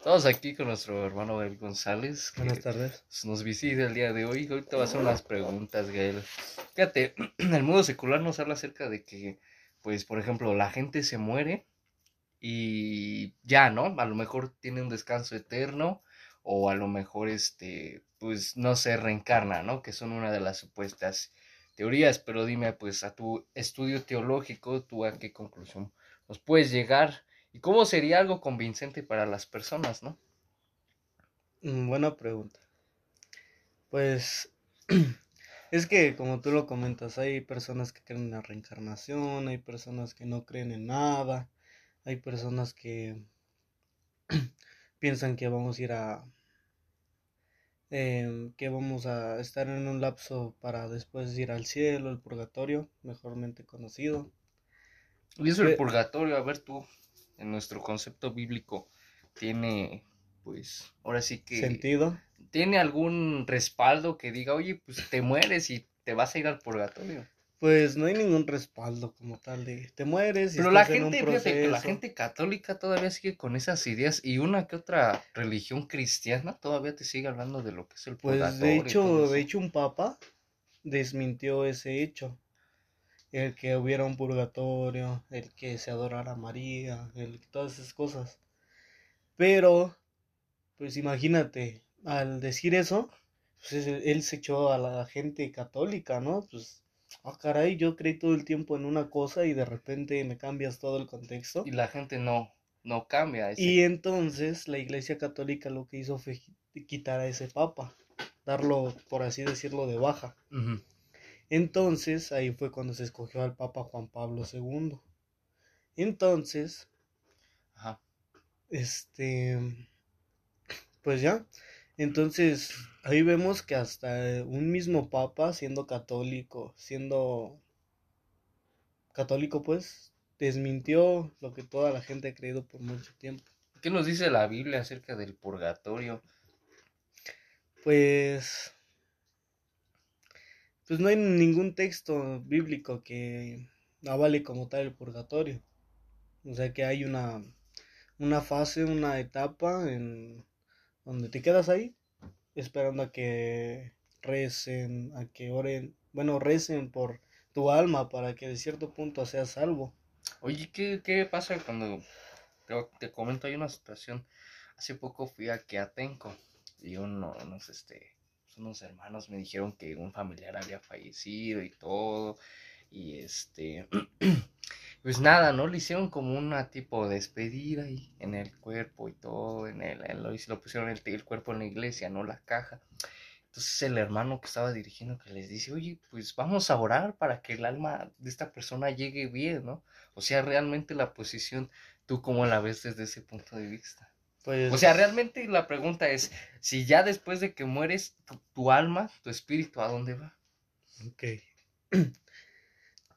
Estamos aquí con nuestro hermano Gael González. que Buenas tardes. Nos visita el día de hoy. Ahorita va a hacer unas preguntas, Gael. Fíjate, el mundo secular nos habla acerca de que, pues, por ejemplo, la gente se muere y ya, ¿no? A lo mejor tiene un descanso eterno o a lo mejor, este, pues, no se reencarna, ¿no? Que son una de las supuestas teorías. Pero dime, pues, a tu estudio teológico, ¿tú a qué conclusión nos puedes llegar? ¿Y cómo sería algo convincente para las personas, no? Mm, Buena pregunta. Pues es que como tú lo comentas, hay personas que creen en la reencarnación, hay personas que no creen en nada, hay personas que piensan que vamos a ir a em, que vamos a estar en un lapso para después ir al cielo, el purgatorio, mejormente conocido. Y eso el purgatorio, a ver tú, en nuestro concepto bíblico, tiene, pues, ahora sí que, Sentido. tiene algún respaldo que diga, oye, pues te mueres y te vas a ir al purgatorio. Pues no hay ningún respaldo como tal de te mueres y Pero la estás en un gente, fíjate que la gente católica todavía sigue con esas ideas y una que otra religión cristiana todavía te sigue hablando de lo que es el Pues purgatorio. de y todo hecho, de hecho un papa desmintió ese hecho, el que hubiera un purgatorio, el que se adorara a María, el todas esas cosas. Pero, pues imagínate, al decir eso, pues es- él se echó a la gente católica, ¿no? Pues, ah, caray, yo creí todo el tiempo en una cosa y de repente me cambias todo el contexto. Y la gente no, no cambia. ese- Y entonces la Iglesia Católica lo que hizo fue qui- quitar a ese papa, darlo, por así decirlo, de baja. Entonces ahí fue cuando se escogió al Papa Juan Pablo II. Entonces, Ajá. este, pues ya, entonces ahí vemos que hasta un mismo Papa, siendo católico, siendo católico pues, desmintió lo que toda la gente ha creído por mucho tiempo. ¿Qué nos dice la Biblia acerca del purgatorio? Pues, pues no hay ningún texto bíblico que avale como tal el purgatorio. O sea que hay una, una fase, una etapa en donde te quedas ahí esperando a que recen, a que oren, bueno, recen por tu alma para que de cierto punto seas salvo. Oye, ¿qué, qué pasa cuando te, comento? Hay una situación. Hace poco fui a Queatenco y uno, unos, este, unos hermanos me dijeron que un familiar había fallecido y todo. Y este, pues nada, ¿no? Le hicieron como una tipo de despedida y en el cuerpo y todo, en el, en lo, lo pusieron el, el cuerpo en la iglesia, no la caja. Entonces el hermano que estaba dirigiendo que les dice, oye, pues vamos a orar para que el alma de esta persona llegue bien, ¿no? O sea, realmente la posición, ¿tú cómo la ves desde ese punto de vista? Pues, O sea, realmente la pregunta es, si ya después de que mueres, tu, tu alma, tu espíritu, ¿a dónde va? Ok.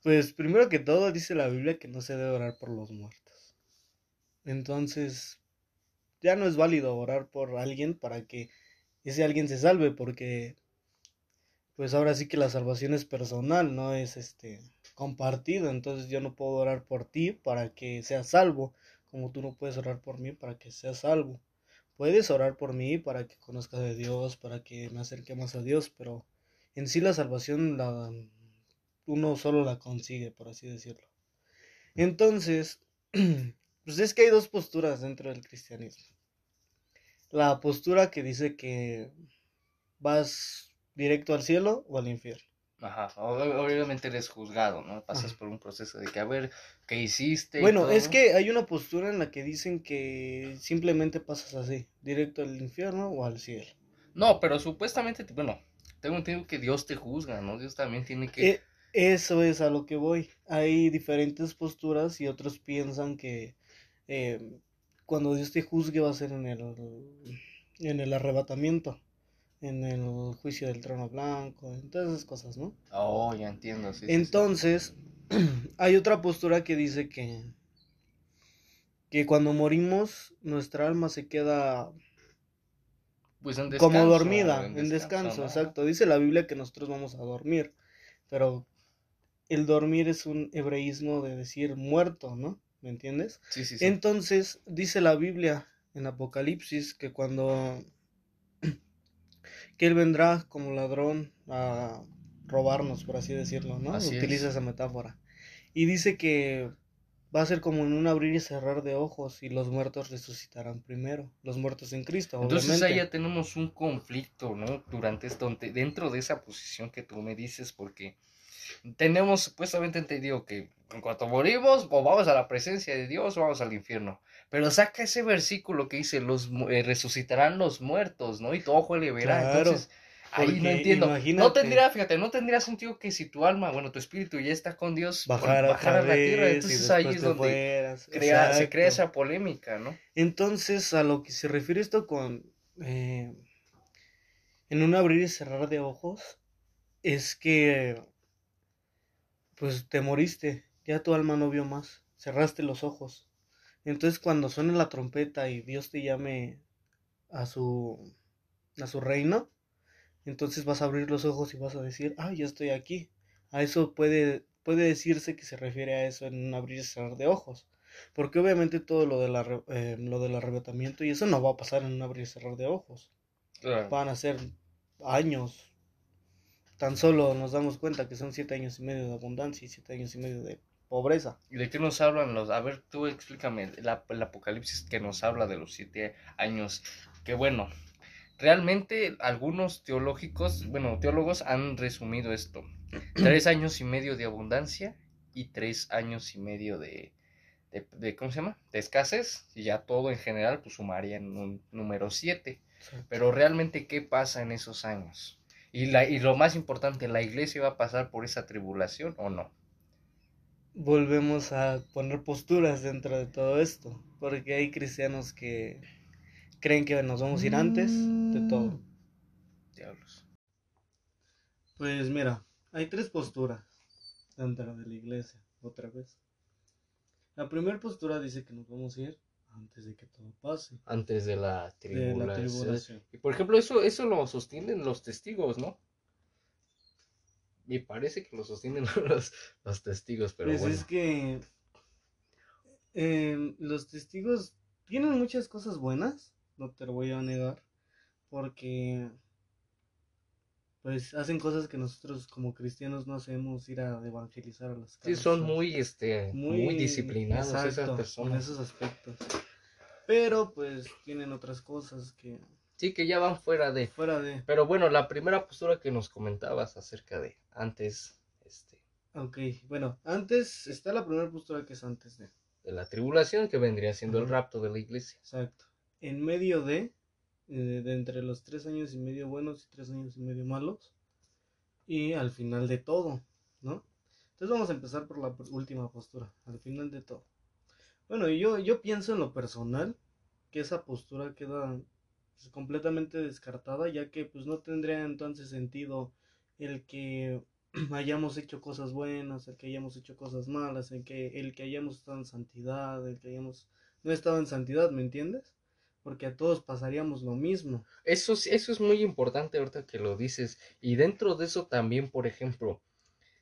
Pues primero que todo dice la Biblia que no se debe orar por los muertos. Entonces, ya no es válido orar por alguien para que ese alguien se salve, porque pues ahora sí que la salvación es personal, no es este compartida. Entonces yo no puedo orar por ti para que seas salvo, como tú no puedes orar por mí para que seas salvo. Puedes orar por mí para que conozcas de Dios, para que me acerque más a Dios, pero en sí la salvación la uno solo la consigue, por así decirlo. Entonces, pues es que hay dos posturas dentro del cristianismo. La postura que dice que vas directo al cielo o al infierno. Ajá, ob- obviamente eres juzgado, ¿no? Pasas Ajá. por un proceso de que, a ver, ¿qué hiciste? Bueno, es ¿no? que hay una postura en la que dicen que simplemente pasas así, directo al infierno o al cielo. No, pero supuestamente, bueno, tengo entendido que Dios te juzga, ¿no? Dios también tiene que... E- Eso es a lo que voy. Hay diferentes posturas y otros piensan que eh, cuando Dios te juzgue va a ser en el, en el arrebatamiento, en el juicio del trono blanco, en todas esas cosas, ¿no? Oh, ya entiendo, sí, sí, sí. Entonces, hay otra postura que dice que, que cuando morimos, nuestra alma se queda Pues en como descanso, dormida, en descanso, ¿no? exacto. Dice la Biblia que nosotros vamos a dormir, pero el dormir es un hebreísmo de decir muerto, ¿no? ¿Me entiendes? Sí, sí, sí. Entonces, dice la Biblia en Apocalipsis que cuando que él vendrá como ladrón a robarnos, por así decirlo, ¿no? Así Utiliza es. esa metáfora. Y dice que va a ser como en un abrir y cerrar de ojos y los muertos resucitarán primero, los muertos en Cristo, Entonces obviamente. ahí ya tenemos un conflicto, ¿no? Durante esto, dentro de esa posición que tú me dices, porque tenemos supuestamente entendido que en cuanto morimos, o vamos a la presencia de Dios o vamos al infierno. Pero saca ese versículo que dice, los eh, resucitarán los muertos, ¿no? Y tu ojo le verá. Claro, Entonces, ahí no entiendo. No imagínate. tendría, fíjate, no tendría sentido que si tu alma, bueno, tu espíritu ya está con Dios, bajar bajar a la tierra. Entonces ahí es donde fueras. crea- se crea esa polémica, ¿no? Entonces, a lo que se refiere esto con eh, en un abrir y cerrar de ojos, es que pues te moriste, ya tu alma no vio más, cerraste los ojos. Entonces, cuando suene la trompeta y Dios te llame a su a su reino, entonces vas a abrir los ojos y vas a decir, ah, ya estoy aquí. A eso puede puede decirse que se refiere a eso en un abrir y cerrar de ojos. Porque obviamente todo lo, de la, eh, lo del arrebatamiento y eso no va a pasar en un abrir y cerrar de ojos. Claro. Van a ser años. Tan solo nos damos cuenta que son siete años y medio de abundancia y siete años y medio de pobreza. ¿Y de qué nos hablan los? A ver, tú explícame la- el Apocalipsis que nos habla de los siete años. Que bueno, realmente algunos teológicos, bueno, teólogos han resumido esto. Tres años y medio de abundancia y tres años y medio de, de, de- ¿cómo se llama? De escasez. Y ya todo en general, pues sumarían un número siete. Pero realmente, ¿qué pasa en esos años? Y, la, y lo más importante, ¿la iglesia va a pasar por esa tribulación o no? Volvemos a poner posturas dentro de todo esto. Porque hay cristianos que creen que nos vamos a ir antes de todo. Diablos. Pues mira, hay tres posturas dentro de la iglesia, otra vez. La primera postura dice que nos vamos a ir antes de que todo pase. Antes de la De tribulación. la tribulación. Y por ejemplo, eso, eso lo sostienen los testigos, ¿no? Me parece que lo sostienen los, los testigos, pero pues bueno. es que eh, los testigos tienen muchas cosas buenas, no te lo voy a negar, porque pues hacen cosas que nosotros como cristianos no hacemos, ir a evangelizar a las Sí, casas. son muy, este, muy, disciplinados esas exacto, En personas. esos aspectos. Pero pues tienen otras cosas que Sí, que ya van fuera de. fuera de... Pero bueno, la primera postura que nos comentabas acerca de antes, este, Ok, bueno, antes está la primera postura que es antes de... de la tribulación, que vendría siendo el rapto de la iglesia. Exacto. En medio de, eh, de entre los tres años y medio buenos y tres años y medio malos. Y al final de todo, ¿no? Entonces vamos a empezar por la última postura, al final de todo. Bueno, yo, yo pienso en lo personal que esa postura queda pues, completamente descartada, ya que pues no tendría entonces sentido el que hayamos hecho cosas buenas, el que hayamos hecho cosas malas, el que, el que hayamos estado en santidad, el que hayamos no estado en santidad, ¿me entiendes? Porque a todos pasaríamos lo mismo. Eso, es- eso es muy importante ahorita que lo dices. Y dentro de eso también, por ejemplo,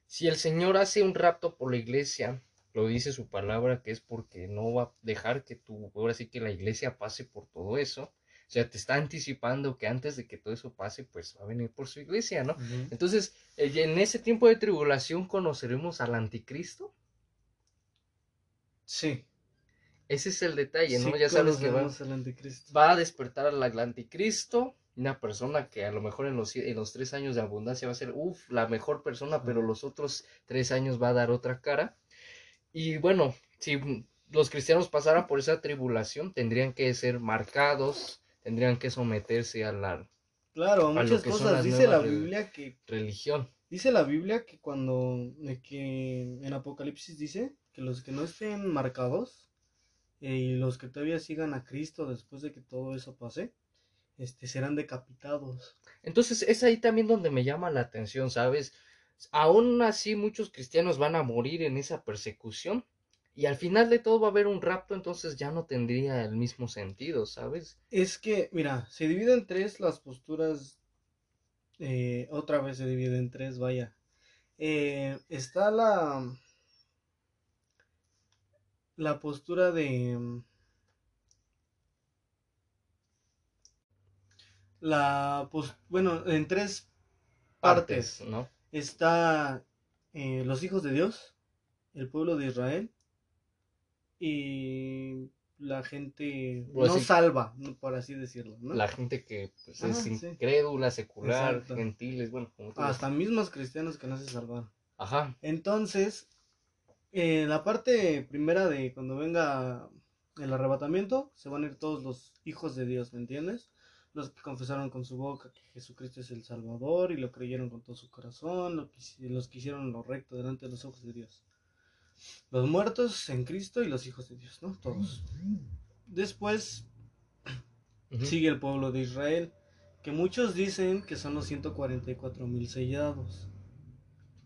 si el Señor hace un rapto por la iglesia, lo dice su palabra, que es porque no va a dejar que tú, ahora sí que la iglesia pase por todo eso. O sea, te está anticipando que antes de que todo eso pase, pues va a venir por su iglesia, ¿no? Entonces, eh, en ese tiempo de tribulación conoceremos al anticristo. Sí. Ese es el detalle, ¿no? Sí ya sabes que va, va a despertar al anticristo, una persona que a lo mejor en los, en los tres años de abundancia va a ser, uff, la mejor persona, pero los otros tres años va a dar otra cara. Y bueno, si los cristianos pasaran por esa tribulación, tendrían que ser marcados, tendrían que someterse a la Claro, lo muchas cosas. Dice la Biblia que religión. dice la Biblia que cuando que en Apocalipsis dice que los que no estén marcados eh, y los que todavía sigan a Cristo después de que todo eso pase, este serán decapitados. Entonces es ahí también donde me llama la atención, ¿sabes? Aún así muchos cristianos van a morir en esa persecución y al final de todo va a haber un rapto, entonces ya no tendría el mismo sentido, ¿sabes? Es que, mira, se divide en tres las posturas. eh, otra vez se divide en tres, vaya. Eh, está la. La postura de. la, pues, bueno, en tres partes, Partes, ¿no? está eh, los hijos de Dios, el pueblo de Israel y la gente Pues no sí. salva, por así decirlo, ¿no? La gente que pues, es sí. incrédula, secular, Exacto. gentiles, bueno, como Hasta mismos cristianos que no se salvaron. Ajá, Entonces, en la parte primera de cuando venga el arrebatamiento, se van a ir todos los hijos de Dios, ¿me entiendes? Los que confesaron con su boca que Jesucristo es el Salvador y lo creyeron con todo su corazón, lo que los que hicieron lo recto delante de los ojos de Dios. Los muertos en Cristo y los hijos de Dios, ¿no? Todos. Después sigue el pueblo de Israel, que muchos dicen que son los 144 mil sellados.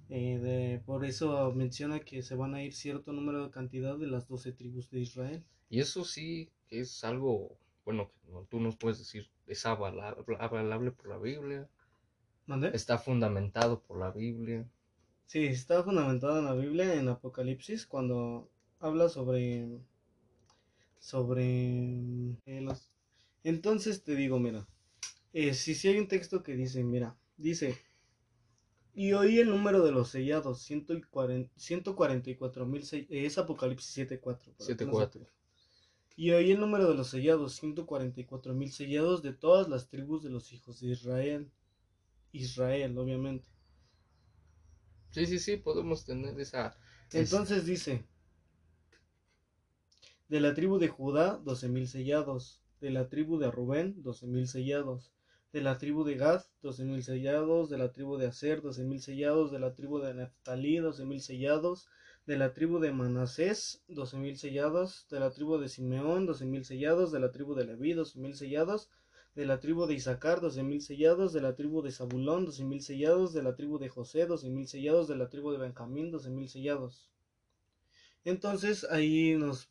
Eh, de- por eso menciona que se van a ir cierto número de cantidad de las 12 tribus de Israel. Y eso sí que es algo, bueno, que no- tú nos puedes decir, es avalable, avalable por la Biblia, ¿Mande? está fundamentado por la Biblia. Sí, está fundamentado en la Biblia, en Apocalipsis, cuando habla sobre. sobre. eh, los... Entonces te digo, mira. eh, si, si hay un texto que dice, mira, dice. Y oí el número de los sellados, 144 mil. Es Apocalipsis 7.4. para que no se 7:4. pierda. Y oí el número de los sellados, 144 mil sellados de todas las tribus de los hijos de Israel. Israel, obviamente. Sí, sí, sí, podemos tener esa... es- Entonces dice, de la tribu de Judá, doce mil sellados, de la tribu de Rubén, doce mil sellados, de la tribu de Gad, doce mil sellados, de la tribu de Aser, doce mil sellados, de la tribu de Neftalí, doce mil sellados, de la tribu de Manasés, doce mil sellados, de la tribu de Simeón, doce mil sellados, de la tribu de Leví, doce mil sellados, de la tribu de Isaacar, doce mil sellados, de la tribu de Zabulón, doce mil sellados, de la tribu de José, doce mil sellados, de la tribu de Benjamín, doce mil sellados. Entonces ahí nos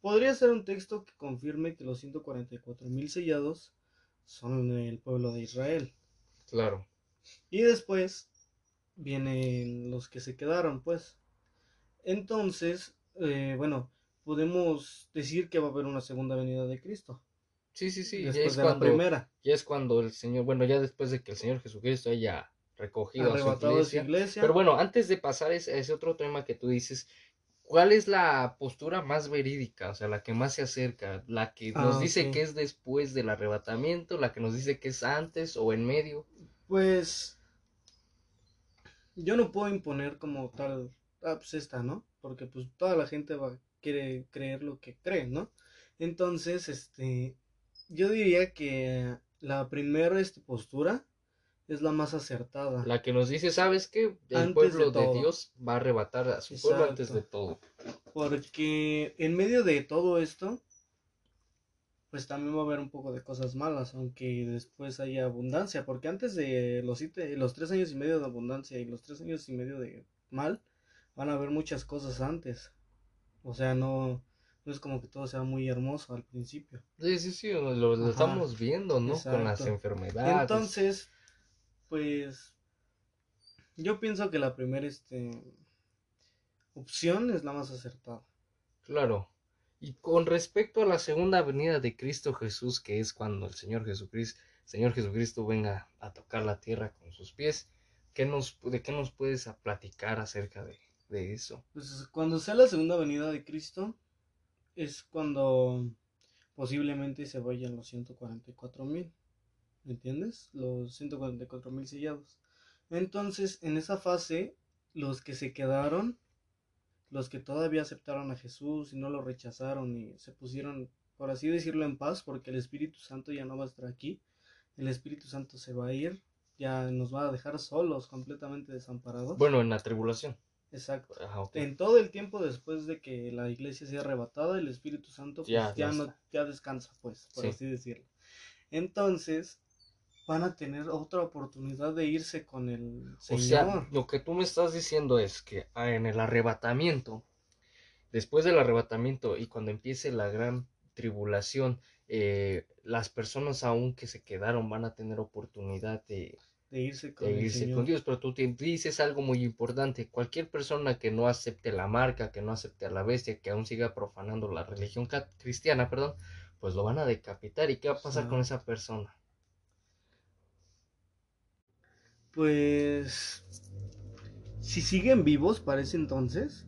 podría ser un texto que confirme que los 144 mil sellados son el pueblo de Israel. Claro. Y después vienen los que se quedaron, pues. Entonces, eh, bueno, podemos decir que va a haber una segunda venida de Cristo. Sí, sí, sí, ya después es, de la primera. ya es cuando el Señor, bueno, ya después de que el Señor Jesucristo haya recogido a su de su iglesia. iglesia. Pero bueno, antes de pasar a ese otro tema que tú dices, ¿cuál es la postura más verídica? O sea, la que más se acerca, la que nos Ah, dice que es después del arrebatamiento, la que nos dice que es antes o en medio. Pues yo no puedo imponer como tal, ah, pues esta, ¿no? Porque pues toda la gente va quiere creer lo que cree, ¿no? Entonces, este, yo diría que la primera este, postura es la más acertada. La que nos dice, ¿sabes qué? El Antes pueblo de. Dios va a arrebatar a su pueblo antes de todo. Porque en medio de todo esto, pues también va a haber un poco de cosas malas, aunque después haya abundancia, porque antes de los, siete- los tres años y medio de abundancia y los tres años y medio de mal, van a haber muchas cosas antes. O sea, no, no es como que todo sea muy hermoso al principio. Sí, sí, sí, lo, estamos viendo, ¿no? Con las enfermedades. Entonces, pues yo pienso que la primera este, opción es la más acertada. Claro. Y con respecto a la segunda venida de Cristo Jesús, que es cuando el Señor Jesucristo, Señor Jesucristo venga a tocar la tierra con sus pies, ¿qué nos, ¿de qué nos puedes platicar acerca de, de eso? Pues cuando sea la segunda venida de Cristo, es cuando posiblemente se vayan los 144 mil. ¿Me entiendes? Los 144 mil sellados. Entonces, en esa fase, los que se quedaron, los que todavía aceptaron a Jesús y no lo rechazaron y se pusieron, por así decirlo, en paz, porque el Espíritu Santo ya no va a estar aquí, el Espíritu Santo se va a ir, ya nos va a dejar solos, completamente desamparados. Bueno, en la tribulación. Exacto. Ajá. En todo el tiempo después de que la iglesia sea arrebatada, el Espíritu Santo pues, Ya, ya, ya no, ya descansa, pues, por Sí. así decirlo. Entonces, van a tener otra oportunidad de irse con el O Señor. sea, lo que tú me estás diciendo es que ah, en el arrebatamiento, después del arrebatamiento y cuando empiece la gran tribulación, eh, las personas aún que se quedaron van a tener oportunidad de, de irse con de el irse Señor. con Dios, pero tú te dices algo muy importante, cualquier persona que no acepte la marca, que no acepte a la bestia, que aún siga profanando la religión cristiana, perdón, pues lo van a decapitar. ¿Y qué va a pasar con esa persona? Pues si siguen vivos para ese entonces.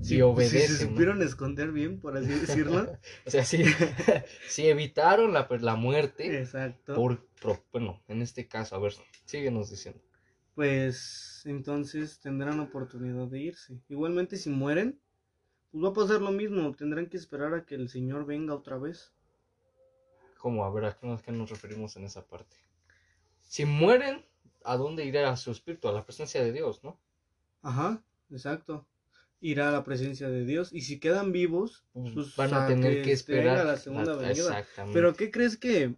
Si Si, obedecen, se ¿no? supieron esconder bien, por así decirlo. O sea, sí, sí evitaron la, la muerte Exacto. por, por- bueno, en este caso, a ver, síguenos diciendo. Pues entonces tendrán oportunidad de irse. Igualmente si mueren, pues va a pasar lo mismo. Tendrán que esperar a que el Señor venga otra vez. ¿Cómo? A ver, ¿a qué nos referimos en esa parte? Si mueren, ¿a dónde irá su espíritu? A la presencia de Dios, ¿no? Ajá, exacto. Irá a la presencia de Dios. Y si quedan vivos, Pues van a tener que este, esperar venga la segunda la- venida. Pero ¿qué crees que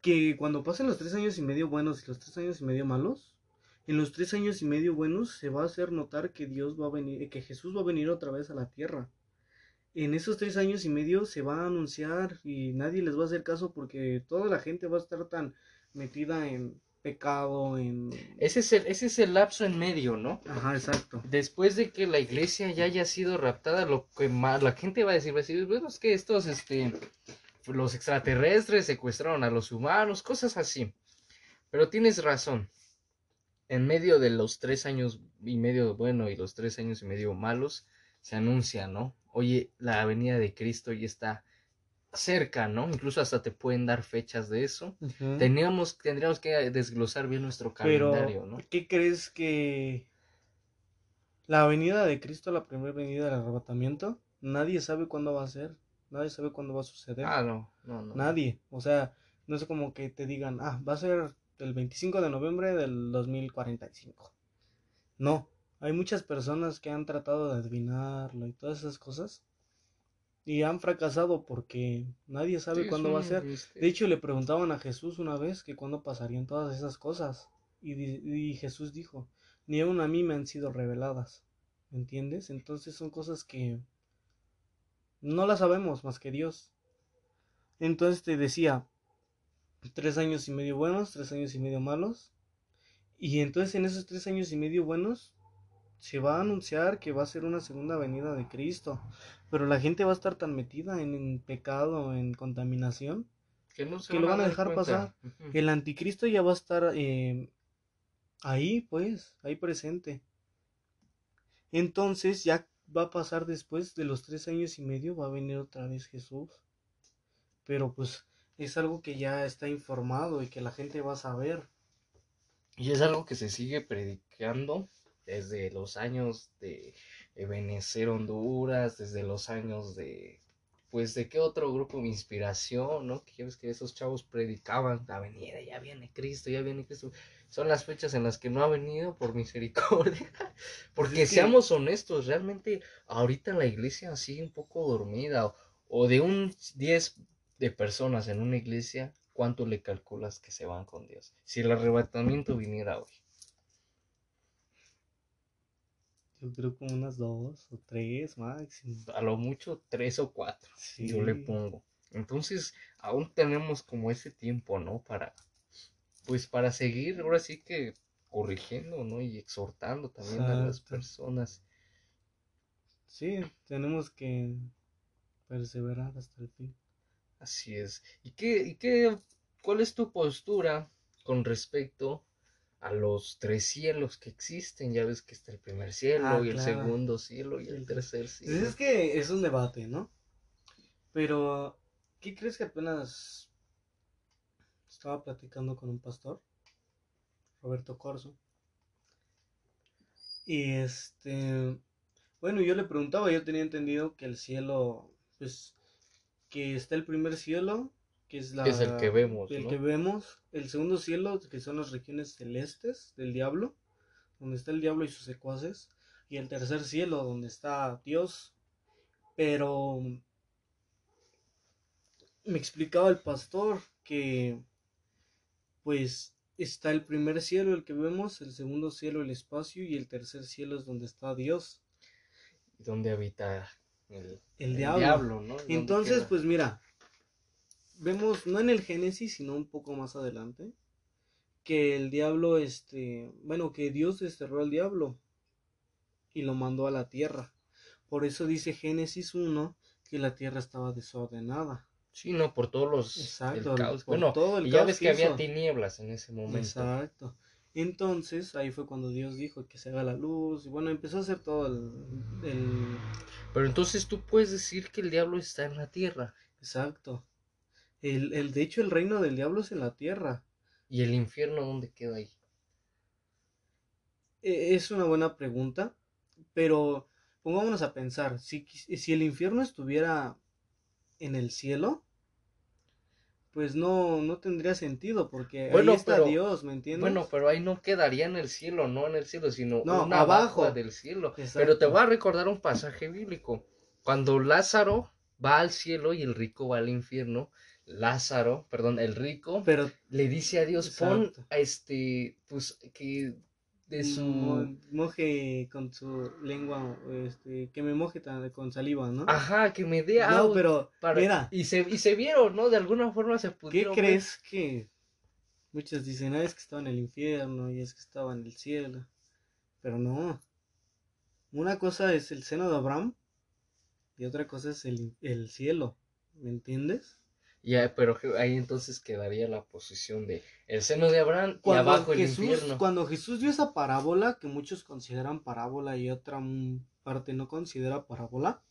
que cuando pasen los tres años y medio buenos y los tres años y medio malos, en los tres años y medio buenos se va a hacer notar que Dios va a venir, que Jesús va a venir otra vez a la tierra. En esos tres años y medio se va a anunciar y nadie les va a hacer caso porque toda la gente va a estar tan metida en pecado, en... Ese es, el, ese es el lapso en medio, ¿no? Ajá, exacto. Después de que la iglesia ya haya sido raptada, lo que más la gente va a decir, va a decir, bueno, es que estos, este, los extraterrestres secuestraron a los humanos, cosas así. Pero tienes razón. En medio de los tres años y medio bueno y los tres años y medio malos, se anuncia, ¿no? Oye, la venida de Cristo ya está cerca, ¿no? Incluso hasta te pueden dar fechas de eso. Teníamos, tendríamos que desglosar bien nuestro calendario, Pero, ¿no? ¿qué crees que la venida de Cristo, la primera venida del arrebatamiento, nadie sabe cuándo va a ser, nadie sabe cuándo va a suceder, Ah, no, no, no. nadie, o sea, no es como que te digan, ah, va a ser el 25 de noviembre del 2045. No, hay muchas personas que han tratado de adivinarlo y todas esas cosas y han fracasado porque nadie sabe Sí, cuándo va a ser. De hecho, le preguntaban a Jesús una vez que cuándo pasarían todas esas cosas. Y, y Jesús dijo, ni aun a mí me han sido reveladas. ¿Me entiendes? Entonces son cosas que no las sabemos más que Dios. Entonces te decía, tres años y medio buenos, tres años y medio malos. Y entonces en esos tres años y medio buenos se va a anunciar que va a ser una segunda venida de Cristo. Pero la gente va a estar tan metida en, en pecado, en contaminación, que no se que lo van a dejar cuenta. pasar. El anticristo ya va a estar eh, ahí, pues, ahí presente. Entonces ya va a pasar después de los tres años y medio, va a venir otra vez Jesús. Pero pues es algo que ya está informado y que la gente va a saber. Y es algo que se sigue predicando desde los años de Ebenezer Honduras, desde los años de, pues, de qué otro grupo de inspiración, ¿no? Que ya ves que esos chavos predicaban, la venida, ya viene Cristo, ya viene Cristo. Son las fechas en las que no ha venido por misericordia. Porque que- seamos honestos, realmente ahorita la iglesia sigue un poco dormida. O, o de un 10 de personas en una iglesia, ¿cuánto le calculas que se van con Dios? Si el arrebatamiento viniera hoy. Yo creo como unas dos o tres máximo. a lo mucho tres o cuatro, Sí. yo le pongo. Entonces, aún tenemos como ese tiempo, ¿no? Para, pues para seguir, ahora sí que corrigiendo, ¿no? Y exhortando también a las personas. Sí, tenemos que perseverar hasta el fin. Así es. ¿Y qué, y qué, cuál es tu postura con respecto a los tres cielos que existen? Ya ves que está el primer cielo Ah, y el segundo cielo y el tercer Pues cielo. es que es un debate, ¿no? Pero, ¿qué crees que apenas estaba platicando con un pastor, Roberto Corso? Y este, bueno, yo le preguntaba, yo tenía entendido que el cielo, pues, que está el primer cielo, que es la... Es el que vemos, El ¿no? que vemos, el segundo cielo, que son las regiones celestes del diablo, donde está el diablo y sus secuaces, y el tercer cielo, donde está Dios. Pero me explicaba el pastor que pues está el primer cielo, el que vemos, el segundo cielo, el espacio, y el tercer cielo es donde está Dios, ¿Dónde habita el, el diablo. ¿no? ¿Dónde Entonces, pues mira, vemos, no en el Génesis, sino un poco más adelante, que el diablo, este, bueno, que Dios desterró al diablo y lo mandó a la tierra. Por eso dice Génesis 1 que la tierra estaba desordenada. Sí, no, por todos los Exacto, el caos. por Bueno, todo el y ya caos ves que había tinieblas en ese momento. Exacto. Entonces, ahí fue cuando Dios dijo que se haga la luz. Y bueno, empezó a hacer todo el, el- Pero entonces tú puedes decir que el diablo está en la tierra Exacto. El, el, de hecho, el reino del diablo es en la tierra. y el infierno dónde queda ahí. E- Es una buena pregunta, pero pongámonos a pensar, si, si el infierno estuviera en el cielo, pues no, no tendría sentido, porque Bueno, ahí está pero- Dios, ¿me entiendes? Bueno, pero ahí no quedaría en el cielo, no en el cielo, sino No, una abajo. abajo del cielo. Exacto. Pero te voy a recordar un pasaje bíblico. Cuando Lázaro va al cielo y el rico va al infierno, Lázaro, perdón, el rico Pero le dice a Dios, pon a este, pues que de su... mo- moje con su lengua, este, que me moje con saliva, ¿no? Ajá, que me dé no, agua pero para- mira, Y se, y se vieron, ¿no? De alguna forma se ¿qué pudieron ver. crees que muchos dicen, ah, es que estaba en el infierno y es que estaba en el cielo? Pero no. Una cosa es el seno de Abraham y otra cosa es el, el cielo, ¿me entiendes? Ya, pero ahí entonces quedaría la posición de el seno de Abraham y abajo el Jesús, infierno. cuando Jesús dio esa parábola, que muchos consideran parábola y otra parte no considera parábola,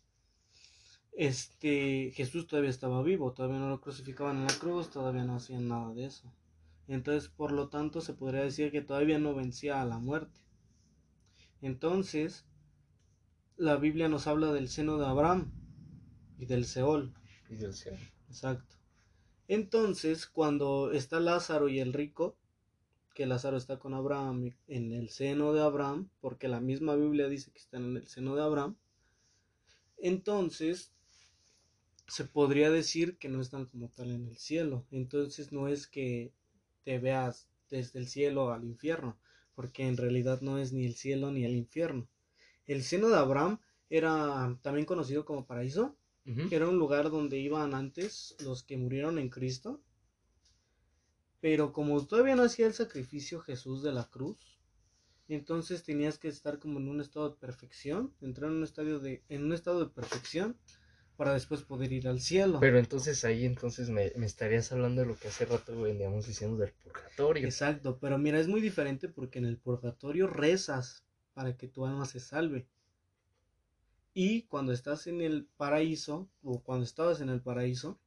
este, Jesús todavía estaba vivo, todavía no lo crucificaban en la cruz, todavía no hacían nada de eso. Entonces, por lo tanto, se podría decir que todavía no vencía a la muerte. Entonces, la Biblia nos habla del seno de Abraham y del Seol. Y del cielo. Exacto. Entonces, cuando está Lázaro y el rico, que Lázaro está con Abraham en el seno de Abraham, porque la misma Biblia dice que están en el seno de Abraham, entonces se podría decir que no están como tal en el cielo. Entonces no es que te veas desde el cielo al infierno, porque en realidad no es ni el cielo ni el infierno. El seno de Abraham era también conocido como paraíso, Ujú. era un lugar donde iban antes los que murieron en Cristo. Pero como todavía no hacía el sacrificio Jesús de la cruz, entonces tenías que estar como en un estado de perfección, entrar en un estadio de, en un estado de perfección para después poder ir al cielo. Pero entonces ahí entonces me, me estarías hablando de lo que hace rato veníamos diciendo del purgatorio. Exacto, pero mira, es muy diferente porque en el purgatorio rezas para que tu alma se salve. Y cuando estás en el paraíso, o cuando estabas en el paraíso,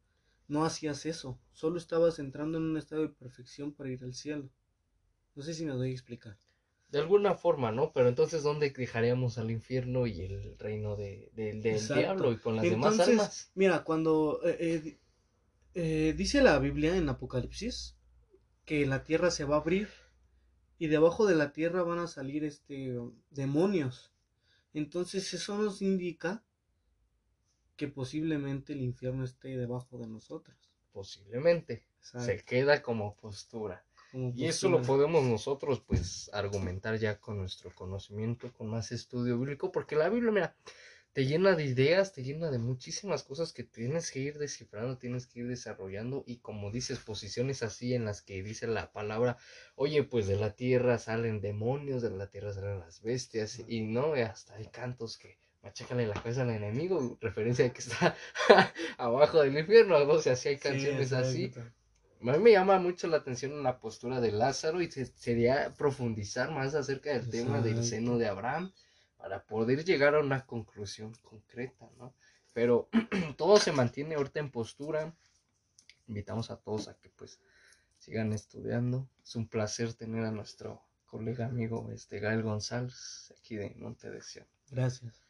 no hacías eso, solo estabas entrando en un estado de perfección para ir al cielo. No sé si me doy a explicar. De alguna forma, ¿no? Pero entonces ¿dónde dejaríamos al infierno y el reino de, de- del diablo y con las demás almas? mira, cuando eh, eh, eh, dice la Biblia en Apocalipsis que la tierra se va a abrir y debajo de la tierra van a salir este demonios. Entonces eso nos indica que posiblemente el infierno esté debajo de nosotros. Posiblemente. Exacto, Se queda como postura. como Y eso lo podemos nosotros pues argumentar ya con nuestro conocimiento, con más estudio bíblico, porque la Biblia, mira, te llena de ideas, te llena de muchísimas cosas que tienes que ir descifrando, tienes que ir desarrollando y como dices, posiciones así en las que dice la palabra, oye, pues de la tierra salen demonios, de la tierra salen las bestias y no, hasta hay cantos que machácale la cabeza al enemigo, referencia de que está abajo del infierno, no sé, así hay Sí, canciones así. A mí me llama mucho la atención la postura de Lázaro y se- sería profundizar más acerca del tema del seno de Abraham para poder llegar a una conclusión concreta, ¿no? Pero todo se mantiene ahorita en postura. Invitamos a todos a que pues sigan estudiando. Es un placer tener a nuestro colega amigo este Gael González aquí de Monte de. Gracias.